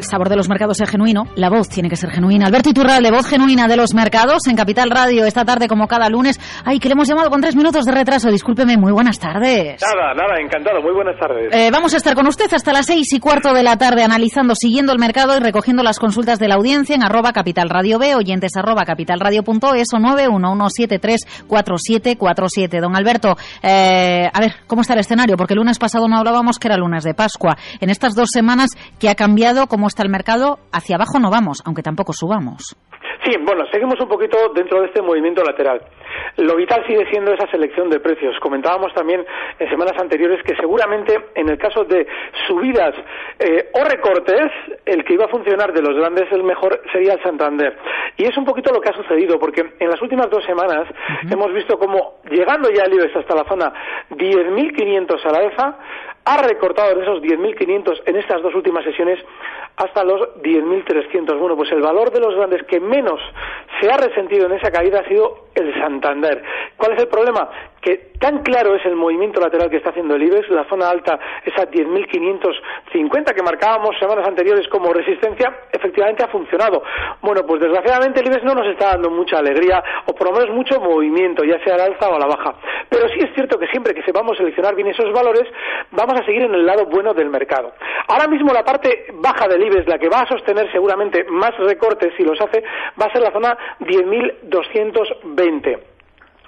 el sabor de los mercados sea genuino, la voz tiene que ser genuina. Alberto Iturralde, voz genuina de los mercados en Capital Radio esta tarde como cada lunes. Ay, que le hemos llamado con tres minutos de retraso. Discúlpeme, muy buenas tardes. Nada, nada, encantado. Muy buenas tardes. Eh, vamos a estar con usted hasta las seis y cuarto de la tarde analizando, siguiendo el mercado y recogiendo las consultas de la audiencia en arroba Capital Radio B, oyentes arroba capitalradio.es o 911734747. Don Alberto, eh, a ver, ¿cómo está el escenario? Porque el lunes pasado no hablábamos que era lunes de Pascua. En estas dos semanas que ha cambiado cómo está el mercado, hacia abajo no vamos, aunque tampoco subamos. Sí, bueno, seguimos un poquito dentro de este movimiento lateral. Lo vital sigue siendo esa selección de precios. Comentábamos también en semanas anteriores que seguramente en el caso de subidas eh, o recortes, el que iba a funcionar de los grandes el mejor sería el Santander. Y es un poquito lo que ha sucedido, porque en las últimas dos semanas hemos visto como llegando ya el IBEX hasta la zona 10.500 a la alza, ha recortado de esos 10.500 en estas dos últimas sesiones hasta los 10.300. Bueno, pues el valor de los grandes que menos se ha resentido en esa caída ha sido el Santander. ¿Cuál es el problema? Que tan claro es el movimiento lateral que está haciendo el IBEX, la zona alta, esa 10.550 que marcábamos semanas anteriores como resistencia, efectivamente ha funcionado. Bueno, pues desgraciadamente el IBEX no nos está dando mucha alegría o por lo menos mucho movimiento, ya sea a la alza o a la baja. Pero sí es cierto que siempre que sepamos seleccionar bien esos valores, vamos a seguir en el lado bueno del mercado. Ahora mismo la parte baja del la que va a sostener seguramente más recortes si los hace, va a ser la zona 10.220.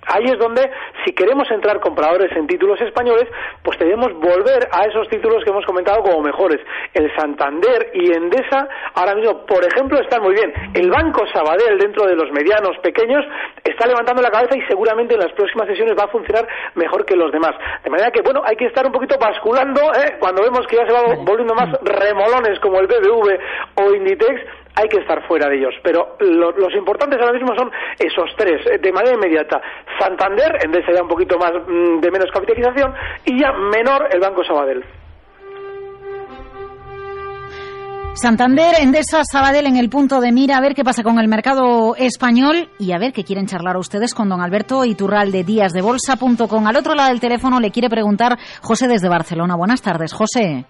Ahí es donde, si queremos entrar compradores en títulos españoles, pues debemos volver a esos títulos que hemos comentado como mejores. El Santander y Endesa, ahora mismo, por ejemplo, están muy bien. El Banco Sabadell, dentro de los medianos, pequeños, está levantando la cabeza y seguramente en las próximas sesiones va a funcionar mejor que los demás. De manera que, bueno, hay que estar un poquito basculando, ¿eh? cuando vemos que ya se va volviendo más remolones como el BBV o Inditex, hay que estar fuera de ellos. Pero lo, los importantes ahora mismo son esos tres, eh, de manera inmediata. Santander, en vez un poquito más mm, de menos capitalización, y ya menor el Banco Sabadell. Santander, Endesa, Sabadell en el punto de mira, a ver qué pasa con el mercado español y a ver qué quieren charlar ustedes con don Alberto Iturralde, días de bolsa.com. Al otro lado del teléfono le quiere preguntar José desde Barcelona. Buenas tardes, José.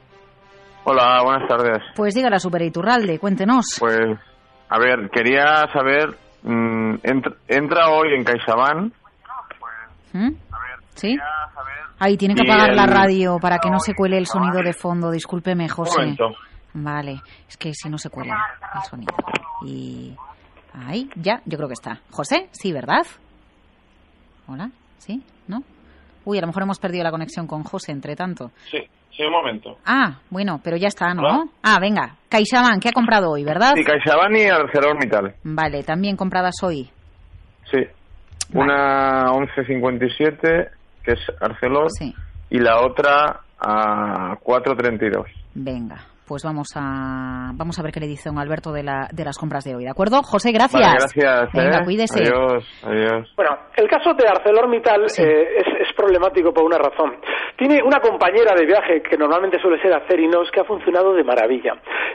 Hola, buenas tardes. Pues diga la Super Iturralde, cuéntenos. Pues, a ver, quería saber, mm, entra, entra hoy en CaixaBank. ¿Mm? ¿Sí? Ahí tiene que apagar la radio para que no se cuele el sonido de fondo. Discúlpeme, Un José. momento. Vale, es que si no se cuela el sonido. Y ahí, ya, yo creo que está. José, sí, ¿verdad? Hola, ¿sí? ¿No? Uy, a lo mejor hemos perdido la conexión con José entre tanto. Sí, sí, un momento. Ah, bueno, pero ya está, ¿no? Hola. Ah, venga, CaixaBank, ¿qué ha comprado hoy, verdad? Sí, CaixaBank y ArcelorMittal. Vale, también compradas hoy. Sí. Una 11.57, que es Arcelor, Sí. y la otra a 4.32. Venga, pues vamos a vamos a ver qué le dice don Alberto de, la, de las compras de hoy, ¿de acuerdo? José, gracias. Vale, gracias. Venga, ¿eh? cuídese. Adiós, adiós. Bueno, el caso de ArcelorMittal eh, es, problemático por una razón. Tiene una compañera de viaje que normalmente suele ser Acerinos que ha funcionado de maravilla.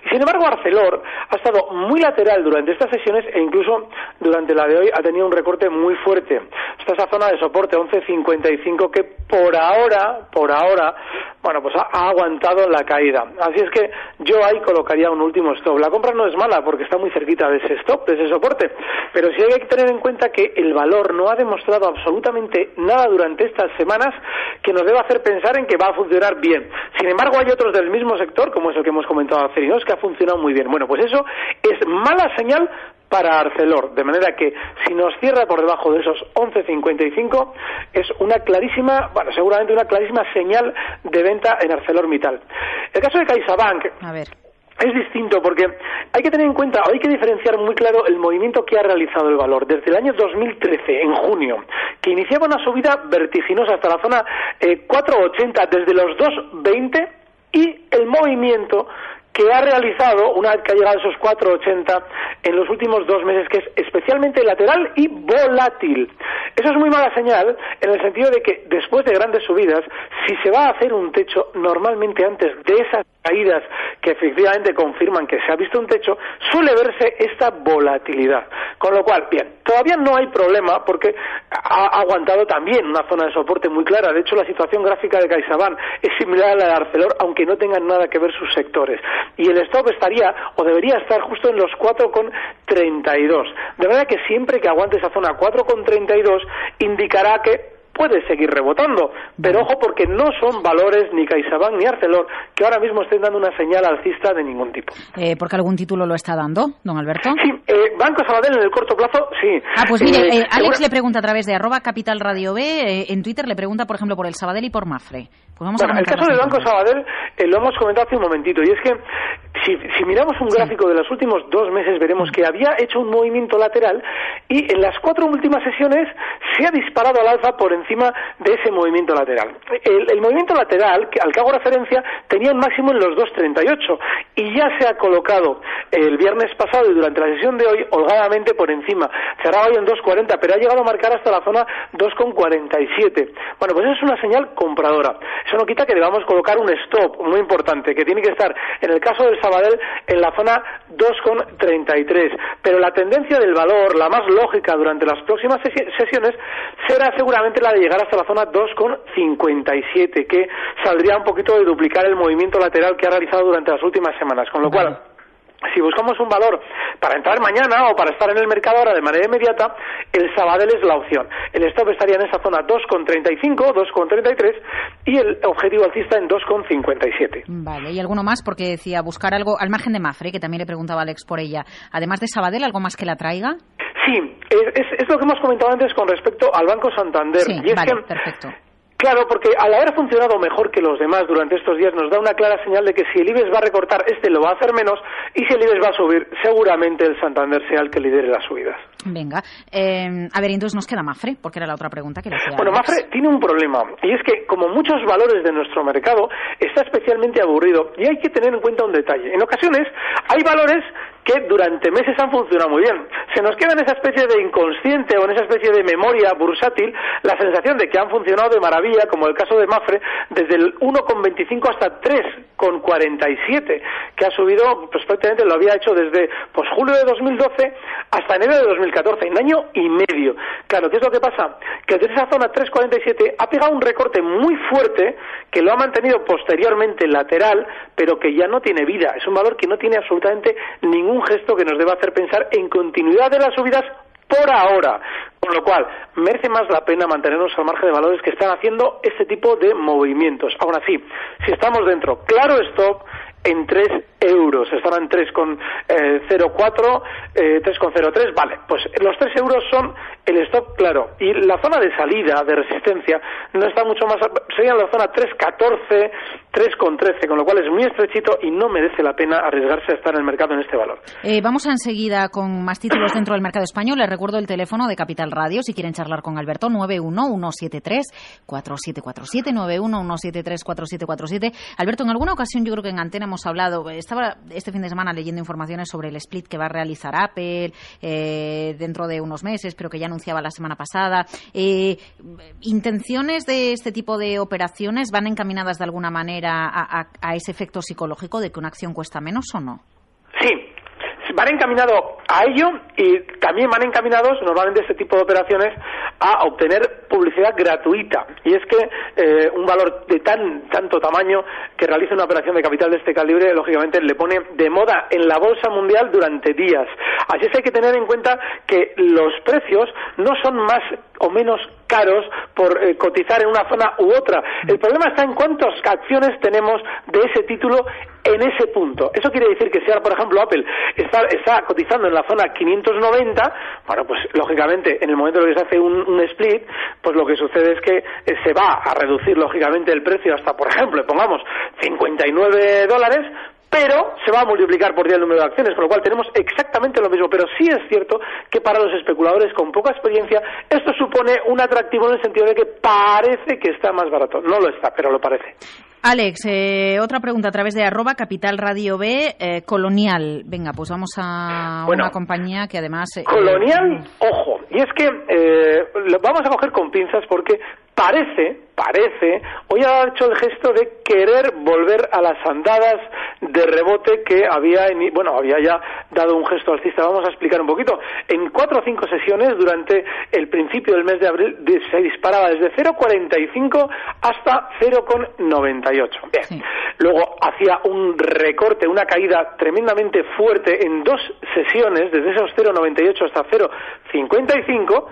Sin embargo, Arcelor ha estado muy lateral durante estas sesiones e incluso durante la de hoy ha tenido un recorte muy fuerte. Está esa zona de soporte 11.55 que por ahora, por ahora, bueno, pues ha, aguantado la caída. Así es que yo ahí colocaría un último stop. La compra no es mala porque está muy cerquita de ese stop, de ese soporte, pero sí hay que tener en cuenta que el valor no ha demostrado absolutamente nada durante estas semanas que nos deba hacer pensar en que va a funcionar bien. Sin embargo, hay otros del mismo sector, como es el que hemos comentado Acerinos, que ha funcionado muy bien. Bueno, pues eso es mala señal para Arcelor, de manera que si nos cierra por debajo de esos 11.55 es una clarísima, bueno, seguramente una clarísima señal de venta en ArcelorMittal. El caso de CaixaBank A ver. es distinto porque hay que tener en cuenta, o hay que diferenciar muy claro el movimiento que ha realizado el valor desde el año 2013, en junio, que iniciaba una subida vertiginosa hasta la zona eh, 4,80 desde los 2,20 y el movimiento que ha realizado, una vez que ha llegado a esos 4,80 en los últimos dos meses, que es especialmente lateral y volátil. Eso es muy mala señal en el sentido de que después de grandes subidas, si se va a hacer un techo, normalmente antes de esas caídas que efectivamente confirman que se ha visto un techo, suele verse esta volatilidad. Con lo cual, bien, todavía no hay problema porque ha aguantado también una zona de soporte muy clara. De hecho, la situación gráfica de CaixaBank es similar a la de Arcelor, aunque no tengan nada que ver sus sectores. Y el stop estaría o debería estar justo en los 4,32. De manera que siempre que aguante esa zona 4,32 indicará que puede seguir rebotando. Pero ojo porque no son valores ni CaixaBank ni Arcelor que ahora mismo estén dando una señal alcista de ningún tipo. Eh, ¿Porque algún título lo está dando, don Alberto? Sí, eh, Banco Sabadell en el corto plazo, sí. Ah, pues mire, eh, eh, Alex le pregunta a través de arroba capital radio B, en Twitter le pregunta, por ejemplo, por el Sabadell y por Mafre. Pues vamos bueno, el caso del Banco Sabadell lo hemos comentado hace un momentito y es que si, si miramos un gráfico de los últimos dos meses veremos que había hecho un movimiento lateral y en las cuatro últimas sesiones se ha disparado al alza por encima de ese movimiento lateral. El, movimiento lateral, al que hago referencia, tenía un máximo en los 2.38 y ya se ha colocado el viernes pasado y durante la sesión de hoy holgadamente por encima. Cerraba hoy en 2.40, pero ha llegado a marcar hasta la zona 2.47. Bueno, pues eso es una señal compradora. Eso no quita que debamos colocar un stop muy importante, que tiene que estar, en el caso del Sabadell, en la zona 2.33. Pero la tendencia del valor, la más lógica durante las próximas sesiones, será seguramente la de llegar hasta la zona 2,57, que saldría un poquito de duplicar el movimiento lateral que ha realizado durante las últimas semanas. Con lo cual, si buscamos un valor para entrar mañana o para estar en el mercado ahora de manera inmediata, el Sabadell es la opción. El stop estaría en esa zona 2,35, 2,33 y el objetivo alcista en 2,57. Vale, ¿y alguno más? Porque decía buscar algo al margen de Mafre, que también le preguntaba Alex por ella. Además de Sabadell, ¿algo más que la traiga? Sí, es, lo que hemos comentado antes con respecto al Banco Santander. Sí, y es vale, perfecto. Claro, porque al haber funcionado mejor que los demás durante estos días nos da una clara señal de que si el IBEX va a recortar, este lo va a hacer menos y si el IBEX va a subir, seguramente el Santander sea el que lidere las subidas. Venga, eh, a ver, entonces nos queda Mafre, porque era la otra pregunta que le hacía. Bueno, Mafre tiene un problema y es que, como muchos valores de nuestro mercado, está especialmente aburrido y hay que tener en cuenta un detalle. En ocasiones hay valores que durante meses han funcionado muy bien. Se nos queda en esa especie de inconsciente o en esa especie de memoria bursátil la sensación de que han funcionado de maravilla, como el caso de Mafre, desde el 1,25 hasta 3,47, que ha subido, pues prácticamente lo había hecho desde pues, julio de 2012 hasta enero de 2014, en año y medio. Claro, ¿qué es lo que pasa? Que desde esa zona 3,47 ha pegado un recorte muy fuerte que lo ha mantenido posteriormente lateral, pero que ya no tiene vida. Es un valor que no tiene absolutamente ningún un gesto que nos debe hacer pensar en continuidad de las subidas por ahora. Con lo cual, merece más la pena mantenernos al margen de valores que están haciendo este tipo de movimientos. Aún así, si estamos dentro, claro stop en 3 euros, estaba en 3,04, eh, 3,03, eh, vale, pues los 3 euros son el stop claro, y la zona de salida, de resistencia, no está mucho más, sería la zona 3,14, 3,13, con lo cual es muy estrechito y no merece la pena arriesgarse a estar en el mercado en este valor. Eh, vamos enseguida con más títulos dentro del mercado español, les recuerdo el teléfono de Capital Radio, si quieren charlar con Alberto, 91173 4747 Alberto, en alguna ocasión yo creo que en Antena hemos hablado, estaba este fin de semana leyendo informaciones sobre el split que va a realizar Apple eh, dentro de unos meses, pero que ya anunciaba la semana pasada. Eh, ¿Intenciones de este tipo de operaciones van encaminadas de alguna manera a ese efecto psicológico de que una acción cuesta menos o no? Van encaminados a ello y también van encaminados normalmente este tipo de operaciones a obtener publicidad gratuita. Y es que eh, un valor de tan tanto tamaño que realiza una operación de capital de este calibre lógicamente le pone de moda en la bolsa mundial durante días. Así es que hay que tener en cuenta que los precios no son más o menos caros por eh, cotizar en una zona u otra. El problema está en cuántas acciones tenemos de ese título en ese punto. Eso quiere decir que si ahora, por ejemplo, Apple está, está cotizando en la zona 590, bueno, pues lógicamente en el momento en que se hace un, split, pues lo que sucede es que eh, se va a reducir lógicamente el precio hasta, por ejemplo, pongamos 59 dólares, pero se va a multiplicar por día el número de acciones, con lo cual tenemos exactamente lo mismo. Pero sí es cierto que para los especuladores con poca experiencia esto supone un atractivo en el sentido de que parece que está más barato. No lo está, pero lo parece. Alex, eh, otra pregunta a través de arroba capital radio B, eh, Colonial. Venga, pues vamos a una compañía que además... Eh, colonial, ojo, y es que lo vamos a coger con pinzas porque parece, parece, hoy ha hecho el gesto de querer volver a las andadas de rebote que había, bueno, había ya dado un gesto alcista. Vamos a explicar un poquito. En cuatro o cinco sesiones durante el principio del mes de abril se disparaba desde 0,45 hasta 0,98. Bien. Luego hacía un recorte, una caída tremendamente fuerte en dos sesiones, desde esos 0,98 hasta 0,55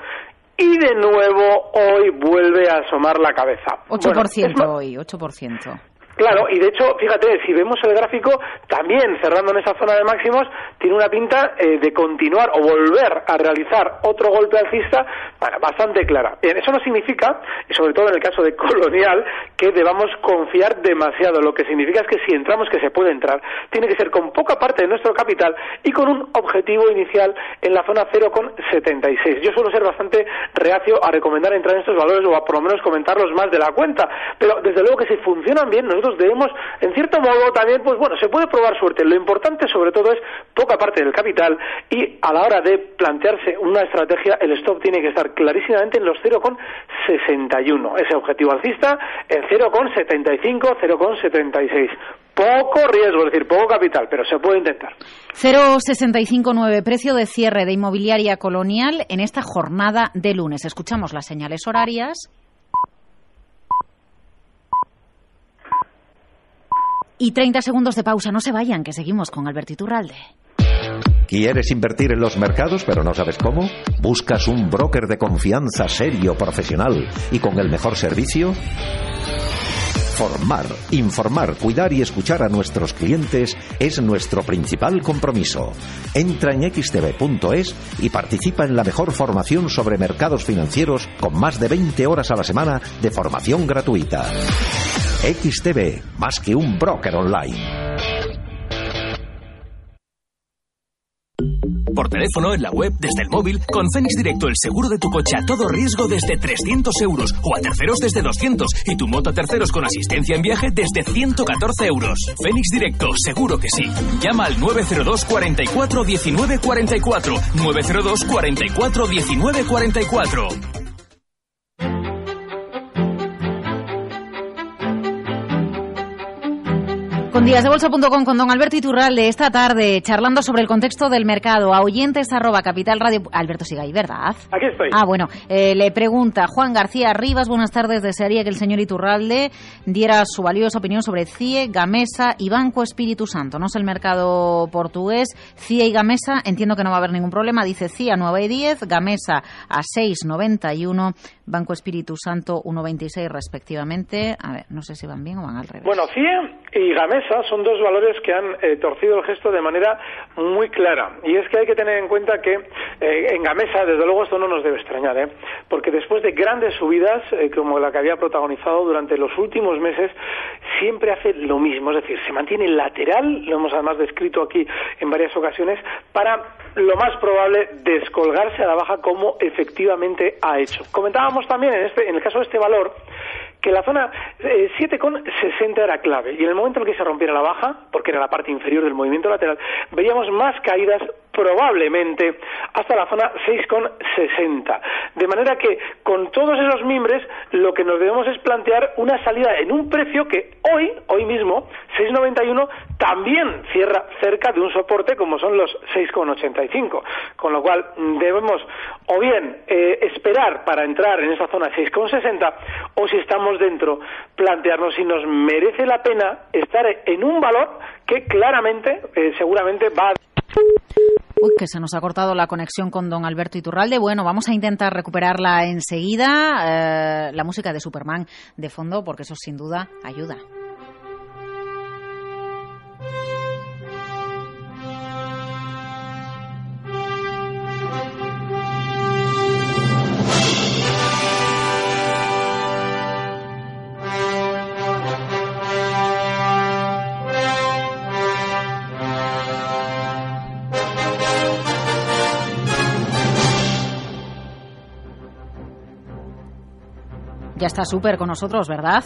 y de nuevo hoy vuelve a asomar la cabeza. 8% hoy, 8%. Claro, y de hecho, fíjate, si vemos el gráfico, también cerrando en esa zona de máximos, tiene una pinta eh, de continuar o volver a realizar otro golpe alcista bastante clara. eso no significa, y sobre todo en el caso de Colonial, que debamos confiar demasiado. Lo que significa es que si entramos, que se puede entrar, tiene que ser con poca parte de nuestro capital y con un objetivo inicial en la zona 0,76. Yo suelo ser bastante reacio a recomendar entrar en estos valores o a por lo menos comentarlos más de la cuenta, pero desde luego que si funcionan bien, nosotros debemos, en cierto modo, también, pues bueno, se puede probar suerte. Lo importante, sobre todo, es poca parte del capital y a la hora de plantearse una estrategia, el stop tiene que estar clarísimamente en los 0,61. Ese objetivo alcista en 0,75, 0,76 poco riesgo, es decir, poco capital, pero se puede intentar. 0,659 precio de cierre de inmobiliaria colonial en esta jornada de lunes. Escuchamos las señales horarias. Y 30 segundos de pausa, no se vayan, que seguimos con Alberto Iturralde. ¿Quieres invertir en los mercados pero no sabes cómo? ¿Buscas un broker de confianza serio, profesional y con el mejor servicio? Formar, informar, cuidar y escuchar a nuestros clientes es nuestro principal compromiso. Entra en xtv.es y participa en la mejor formación sobre mercados financieros con más de 20 horas a la semana de formación gratuita. XTB, más que un broker online. Por teléfono, en la web, desde el móvil, con Fénix Directo el seguro de tu coche a todo riesgo desde 300 euros o a terceros desde 200 y tu moto a terceros con asistencia en viaje desde 114 euros. Fénix Directo, seguro que sí. Llama al 902 44 19 44. 902 44 19 44. díasdebolsa.com con don Alberto Iturralde esta tarde charlando sobre el contexto del mercado a oyentes arroba capital radio. Alberto sigue ahí, ¿verdad? Aquí estoy. Ah, bueno, eh, le pregunta Juan García Rivas, buenas tardes, desearía que el señor Iturralde diera su valiosa opinión sobre CIE, Gamesa y Banco Espíritu Santo. No es el mercado portugués, CIE y Gamesa, entiendo que no va a haber ningún problema, dice CIE a 9,10, Gamesa a 6,91, Banco Espíritu Santo 1,26 respectivamente. A ver, no sé si van bien o van al revés. Bueno, CIE y Gamesa son dos valores que han eh, torcido el gesto de manera muy clara. Y es que hay que tener en cuenta que eh, en Gamesa, desde luego, esto no nos debe extrañar, ¿eh? porque después de grandes subidas, como la que había protagonizado durante los últimos meses, siempre hace lo mismo, es decir, se mantiene lateral, lo hemos además descrito aquí en varias ocasiones, para lo más probable descolgarse a la baja como efectivamente ha hecho. Comentábamos también en, este, en el caso de este valor que la zona 7,60 eh, era clave y en el momento en que se rompiera la baja, porque era la parte inferior del movimiento lateral, veíamos más caídas probablemente hasta la zona 6,60. De manera que con todos esos mimbres lo que nos debemos es plantear una salida en un precio que hoy, hoy mismo, 6,91, también cierra cerca de un soporte como son los 6,85. Con lo cual debemos o bien eh, esperar para entrar en esa zona 6,60 o si estamos dentro plantearnos si nos merece la pena estar en un valor que claramente, eh, seguramente va a Uy, que se nos ha cortado la conexión con don Alberto Iturralde. Bueno, vamos a intentar recuperarla enseguida. Eh, la música de Superman de fondo, porque eso sin duda ayuda. Está súper con nosotros, ¿verdad?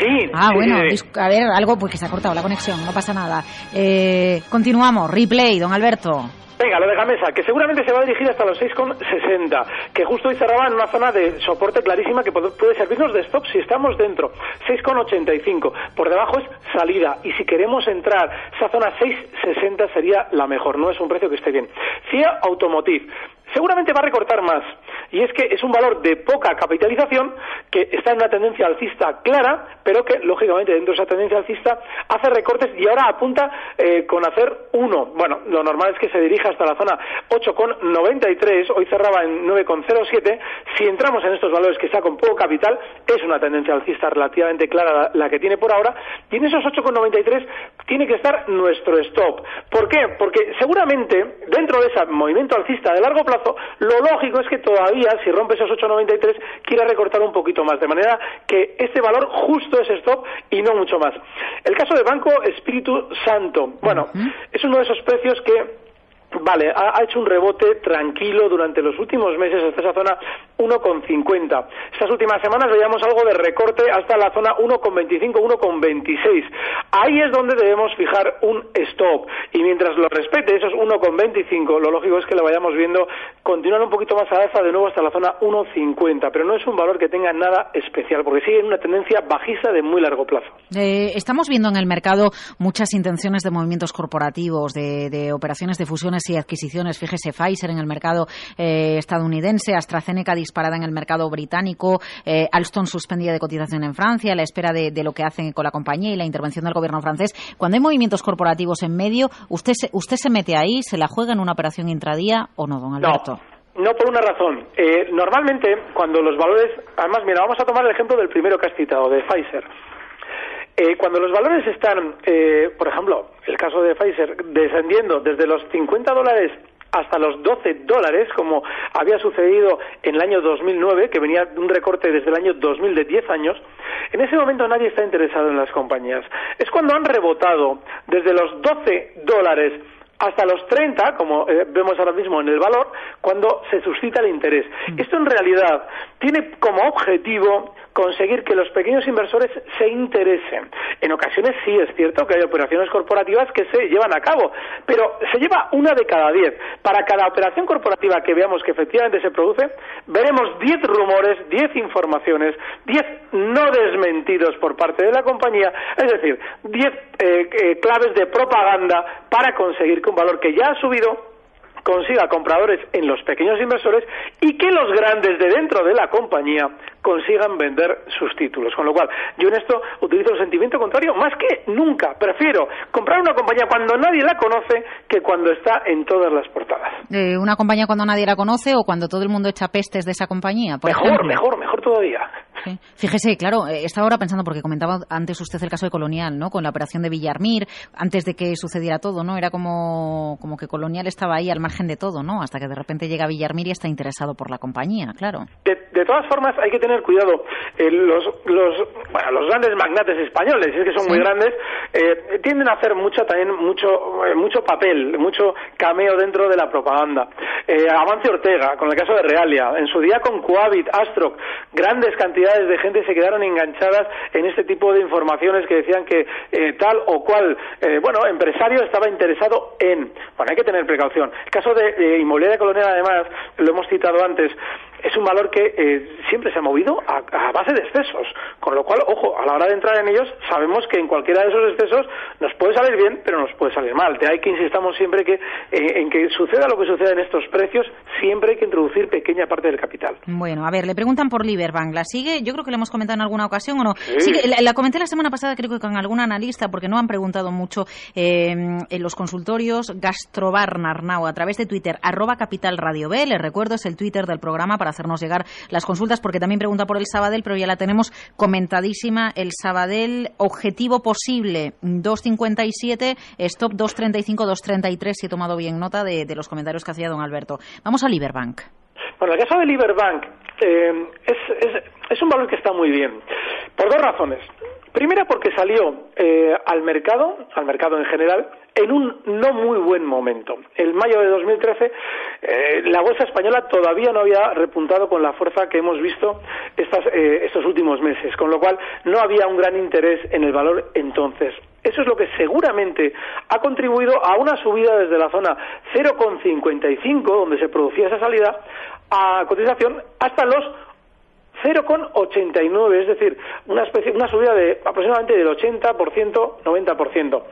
Sí. Ah, sí, bueno, dis- a ver, algo pues que se ha cortado la conexión, no pasa nada. Eh, continuamos, replay, don Alberto. Venga, lo de Gamesa, que seguramente se va a dirigir hasta los 6,60, que justo hoy cerraba en una zona de soporte clarísima que puede puede servirnos de stop si estamos dentro. 6,85. Por debajo es salida. Y si queremos entrar, esa zona 6,60 sería la mejor. No es un precio que esté bien. CIA Automotive. Seguramente va a recortar más. Y es que es un valor de poca capitalización que está en una tendencia alcista clara, pero que, lógicamente, dentro de esa tendencia alcista hace recortes y ahora apunta eh, con hacer uno. Bueno, lo normal es que se dirija hasta la zona 8,93, hoy cerraba en 9,07. Si entramos en estos valores que está con poco capital, es una tendencia alcista relativamente clara la, la que tiene por ahora, y en esos 8,93 tiene que estar nuestro stop. ¿Por qué? Porque seguramente dentro de ese movimiento alcista de largo plazo, lo lógico es que todavía, si rompe esos 8,93, quiera recortar un poquito más, de manera que este valor justo es stop y no mucho más. El caso de Banco Espíritu Santo, bueno, es uno de esos precios que Vale, ha, hecho un rebote tranquilo durante los últimos meses hasta esa zona 1,50. Estas últimas semanas veíamos algo de recorte hasta la zona 1,25, 1,26. Ahí es donde debemos fijar un stop. Y mientras lo respete, esos 1,25, lo lógico es que lo vayamos viendo continuar un poquito más a alza de nuevo hasta la zona 1,50. Pero no es un valor que tenga nada especial, porque sigue en una tendencia bajista de muy largo plazo. Eh, estamos viendo en el mercado muchas intenciones de movimientos corporativos, de, de operaciones de fusiones y adquisiciones. Fíjese, Pfizer en el mercado eh, estadounidense, AstraZeneca disparada en el mercado británico, eh, Alstom suspendida de cotización en Francia, a la espera de, lo que hacen con la compañía y la intervención del gobierno francés. Cuando hay movimientos corporativos en medio, ¿usted se, usted se mete ahí, se la juega en una operación intradía o no, don Alberto? No, por una razón. Eh, normalmente, cuando los valores. Además, mira, vamos a tomar el ejemplo del primero que has citado, de Pfizer. Eh, cuando los valores están, eh, por ejemplo, el caso de Pfizer, descendiendo desde los 50 dólares hasta los 12 dólares, como había sucedido en el año 2009, que venía de un recorte desde el año 2000 de 10 años, en ese momento nadie está interesado en las compañías. Es cuando han rebotado desde los 12 dólares hasta los 30, como eh, vemos ahora mismo en el valor, cuando se suscita el interés. Esto en realidad tiene como objetivo conseguir que los pequeños inversores se interesen. En ocasiones sí es cierto que hay operaciones corporativas que se llevan a cabo, pero se lleva una de cada diez. Para cada operación corporativa que veamos que efectivamente se produce, veremos diez rumores, diez informaciones, diez no desmentidos por parte de la compañía, es decir, diez eh, eh, claves de propaganda para conseguir que un valor que ya ha subido consiga compradores en los pequeños inversores y que los grandes de dentro de la compañía consigan vender sus títulos. Con lo cual, yo en esto utilizo el sentimiento contrario más que nunca. Prefiero comprar una compañía cuando nadie la conoce que cuando está en todas las portadas. Eh, ¿Una compañía cuando nadie la conoce o cuando todo el mundo echa pestes de esa compañía? Por mejor, ejemplo? mejor, mejor todavía. Sí. Fíjese, claro, eh, estaba ahora pensando, porque comentaba antes usted el caso de Colonial, ¿no? Con la operación de Villarmir, antes de que sucediera todo, ¿no? Era como, como que Colonial estaba ahí al margen de todo, ¿no? Hasta que de repente llega Villarmir y está interesado por la compañía, claro. De, de todas formas, hay que tener cuidado. Eh, los, los, bueno, los grandes magnates españoles, es que son Sí. muy grandes, eh, tienden a hacer mucho, también mucho, eh, mucho papel, mucho cameo dentro de la propaganda. Eh, Avance Ortega, con el caso de Realia, en su día con Coavit, Astroc, grandes cantidades de gente se quedaron enganchadas en este tipo de informaciones que decían que tal o cual, eh, bueno, empresario estaba interesado en. Bueno, hay que tener precaución. El caso de Inmobiliaria Colonial, además, lo hemos citado antes, es un valor que eh, siempre se ha movido a, a base de excesos, con lo cual, ojo, a la hora de entrar en ellos, sabemos que en cualquiera de esos excesos nos puede salir bien, pero nos puede salir mal. De ahí que insistamos siempre que eh, en que suceda lo que suceda en estos precios, siempre hay que introducir pequeña parte del capital. Bueno, a ver, le preguntan por Liberbank. ¿La sigue? Yo creo que le hemos comentado en alguna ocasión o no. Sí. Sigue- la, la comenté la semana pasada, creo que con algún analista, porque no han preguntado mucho eh, en los consultorios. Gastrobar Narnau, a través de Twitter, arroba Capital Radio B. Les recuerdo, es el Twitter del programa para hacernos llegar las consultas, porque también pregunta por el Sabadell, pero ya la tenemos comentadísima. El Sabadell, objetivo posible, 2.57, stop 2.35, 2.33, si he tomado bien nota de, los comentarios que hacía don Alberto. Vamos a Liberbank. Bueno, el caso de Liberbank eh, es, es un valor que está muy bien, por dos razones. Primera porque salió eh, al mercado, al mercado en general, en un no muy buen momento. En mayo de 2013 eh, la bolsa española todavía no había repuntado con la fuerza que hemos visto estas, eh, estos últimos meses, con lo cual no había un gran interés en el valor entonces. Eso es lo que seguramente ha contribuido a una subida desde la zona 0,55, donde se producía esa salida, a cotización hasta los 0,89, es decir, una, especie, una subida de aproximadamente del 80%, 90%.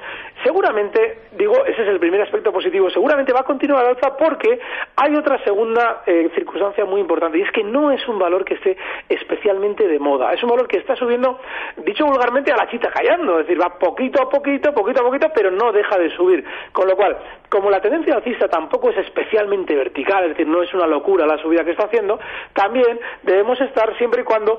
Seguramente, digo, ese es el primer aspecto positivo, seguramente va a continuar al alza porque hay otra segunda eh, circunstancia muy importante y es que no es un valor que esté especialmente de moda, es un valor que está subiendo, dicho vulgarmente, a la chita callando, es decir, va poquito a poquito, poquito a poquito, pero no deja de subir. Con lo cual, como la tendencia alcista tampoco es especialmente vertical, es decir, no es una locura la subida que está haciendo, también debemos estar siempre y cuando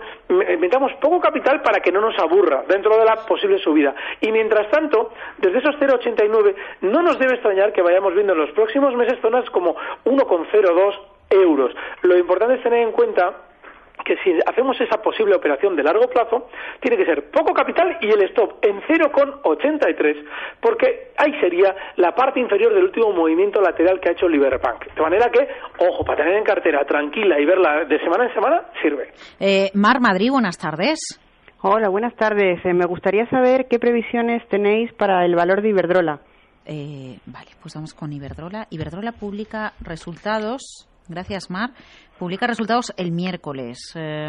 metamos poco capital para que no nos aburra dentro de la posible subida. Y mientras tanto, desde esos 0,89 no nos debe extrañar que vayamos viendo en los próximos meses zonas como 1,02 euros. Lo importante es tener en cuenta que si hacemos esa posible operación de largo plazo, tiene que ser poco capital y el stop en 0,83, porque ahí sería la parte inferior del último movimiento lateral que ha hecho Liberbank. De manera que, ojo, para tener en cartera tranquila y verla de semana en semana, sirve. Eh, Mar Madrid, buenas tardes. Hola, buenas tardes. Eh, me gustaría saber qué previsiones tenéis para el valor de Iberdrola. Eh, vale, pues vamos con Iberdrola. Iberdrola publica resultados. Gracias, Mar publica resultados el miércoles. Eh,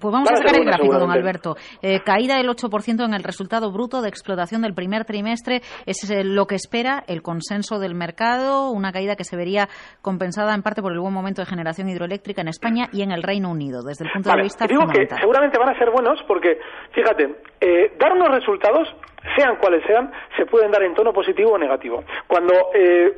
pues vamos a sacar el gráfico, don Alberto. Eh, caída del 8% en el resultado bruto de explotación del primer trimestre es eh, lo que espera el consenso del mercado, una caída que se vería compensada en parte por el buen momento de generación hidroeléctrica en España y en el Reino Unido, desde el punto de vista digo que seguramente van a ser buenos porque, fíjate, dar unos resultados sean cuales sean, se pueden dar en tono positivo o negativo. Cuando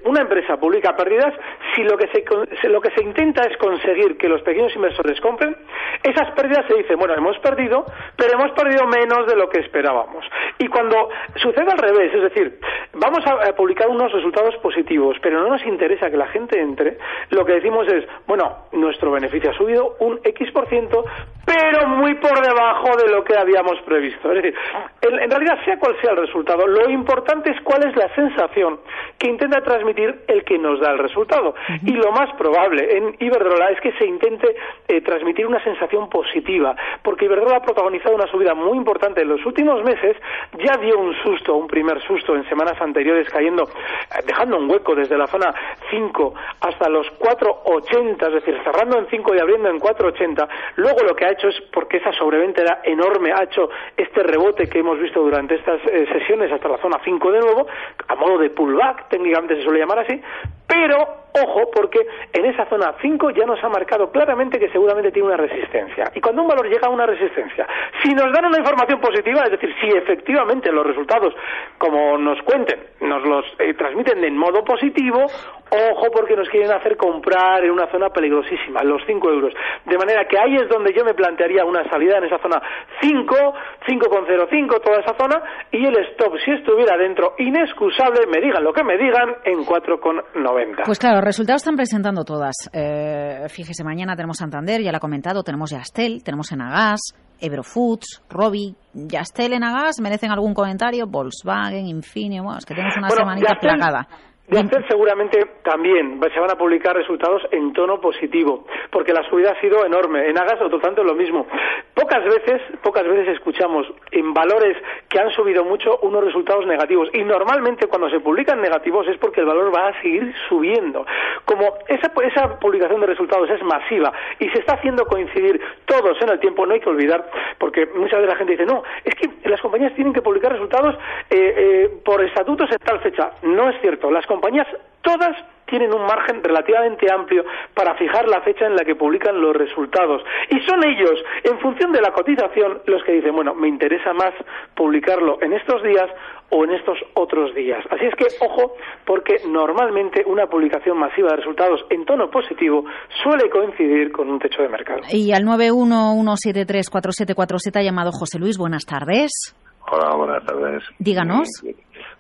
una empresa publica pérdidas, si lo que se, lo que se intenta es conseguir que los pequeños inversores compren, esas pérdidas se dicen, bueno, hemos perdido, pero hemos perdido menos de lo que esperábamos. Y cuando sucede al revés, es decir, vamos a, publicar unos resultados positivos, pero no nos interesa que la gente entre, lo que decimos es, bueno, nuestro beneficio ha subido un X por ciento, pero muy por debajo de lo que habíamos previsto. Es decir, en, realidad, sea cual sea el resultado, lo importante es cuál es la sensación que intenta transmitir el que nos da el resultado. Y lo más probable en Iberdrola es que se intente eh, transmitir una sensación positiva, porque Iberdrola ha protagonizado una subida muy importante en los últimos meses, ya dio un susto, un primer susto en semanas anteriores, cayendo, eh, dejando un hueco desde la zona 5 hasta los 4,80, es decir, cerrando en 5 y abriendo en 4,80. Luego lo que ha hecho es, porque esa sobreventa era enorme, ha hecho este rebote que hemos visto durante estas eh, sesiones hasta la zona 5 de nuevo, a modo de pullback, técnicamente se suele llamar así, pero ojo, porque en esa zona 5 ya nos ha marcado claramente que seguramente tiene una resistencia. Y cuando un valor llega a una resistencia, si nos dan una información positiva, es decir, si efectivamente los resultados, como nos cuenten, nos los eh, transmiten en modo positivo, ojo porque nos quieren hacer comprar en una zona peligrosísima, los 5 euros. De manera que ahí es donde yo me plantearía una salida en esa zona 5, 5,05, toda esa zona, y el stop, si estuviera dentro, inexcusable, me digan lo que me digan, en 4,90. Pues claro, resultados están presentando todas. Eh, fíjese, mañana tenemos Santander, ya lo ha comentado, tenemos Yastel, tenemos Enagas, Ebrofoods, Robi, Yastel, Enagas, ¿merecen algún comentario? Volkswagen, Infineon, es que tenemos una semanita plagada. De hacer seguramente también se van a publicar resultados en tono positivo, porque la subida ha sido enorme. En Agas otro tanto lo mismo. Pocas veces, pocas veces escuchamos en valores que han subido mucho unos resultados negativos y normalmente cuando se publican negativos es porque el valor va a seguir subiendo. Como esa, esa publicación de resultados es masiva y se está haciendo coincidir todos en el tiempo, no hay que olvidar, porque muchas veces la gente dice, no, es que las compañías tienen que publicar resultados eh, eh, por estatutos en tal fecha. No es cierto. Las compañías todas tienen un margen relativamente amplio para fijar la fecha en la que publican los resultados. Y son ellos, en función de la cotización, los que dicen, bueno, me interesa más publicarlo en estos días o en estos otros días. Así es que, ojo, porque normalmente una publicación masiva de resultados en tono positivo suele coincidir con un techo de mercado. Y al 911734747 ha llamado José Luis, buenas tardes. Hola, buenas tardes. Díganos.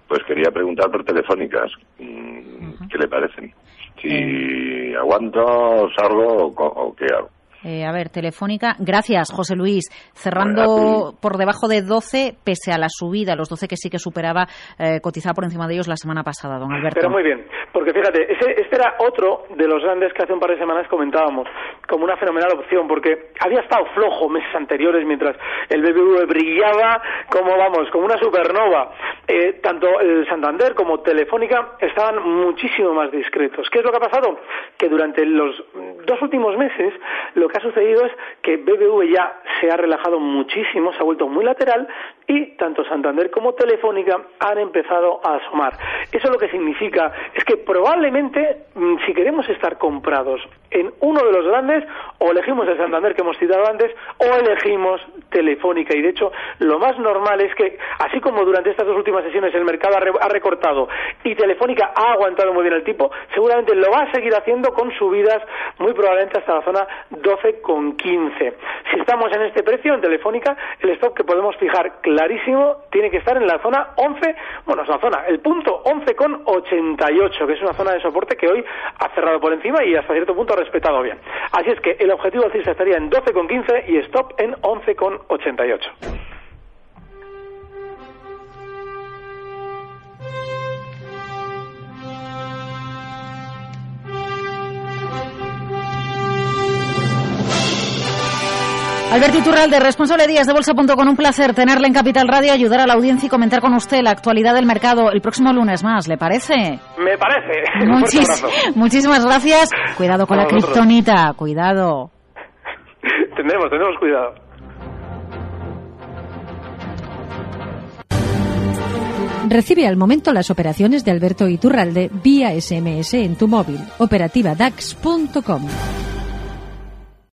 Pues quería preguntar por telefónicas, mm, ¿qué le parecen? Si eh. aguanto, salgo o, qué hago. Eh, a ver, Telefónica. Gracias, José Luis. Cerrando por debajo de 12, pese a la subida, los 12 que sí que superaba, eh, cotizaba por encima de ellos la semana pasada, don Alberto. Pero muy bien, porque fíjate, ese, este era otro de los grandes que hace un par de semanas comentábamos, como una fenomenal opción, porque había estado flojo meses anteriores mientras el BBV brillaba como, vamos, como una supernova. Eh, tanto el Santander como Telefónica estaban muchísimo más discretos. ¿Qué es lo que ha pasado? Que durante los dos últimos meses lo que ha sucedido es que BBV ya se ha relajado muchísimo, se ha vuelto muy lateral y tanto Santander como Telefónica han empezado a asomar. Eso lo que significa es que probablemente mm, si queremos estar comprados en uno de los grandes, o elegimos el Santander que hemos citado antes, o elegimos Telefónica. Y de hecho, lo más normal es que, así como durante estas dos últimas sesiones el mercado ha recortado y Telefónica ha aguantado muy bien el tipo, seguramente lo va a seguir haciendo con subidas muy probablemente hasta la zona 12,15. Si estamos en este precio, en Telefónica, el stop que podemos fijar clarísimo tiene que estar en la zona 11, bueno, es la zona, el punto 11,88, que es una zona de soporte que hoy ha cerrado por encima y hasta cierto punto ha respetado bien. Así es que el objetivo alcista estaría en 12,15 y stop en 11,88. Alberto Iturralde, responsable de Días de Bolsa.com, un placer tenerle en Capital Radio, ayudar a la audiencia y comentar con usted la actualidad del mercado el próximo lunes más, ¿le parece? Me parece. muchísimas gracias. Cuidado con la kriptonita, cuidado. tendremos, tendremos cuidado. Recibe al momento las operaciones de Alberto Iturralde vía SMS en tu móvil. Operativa DAX.com.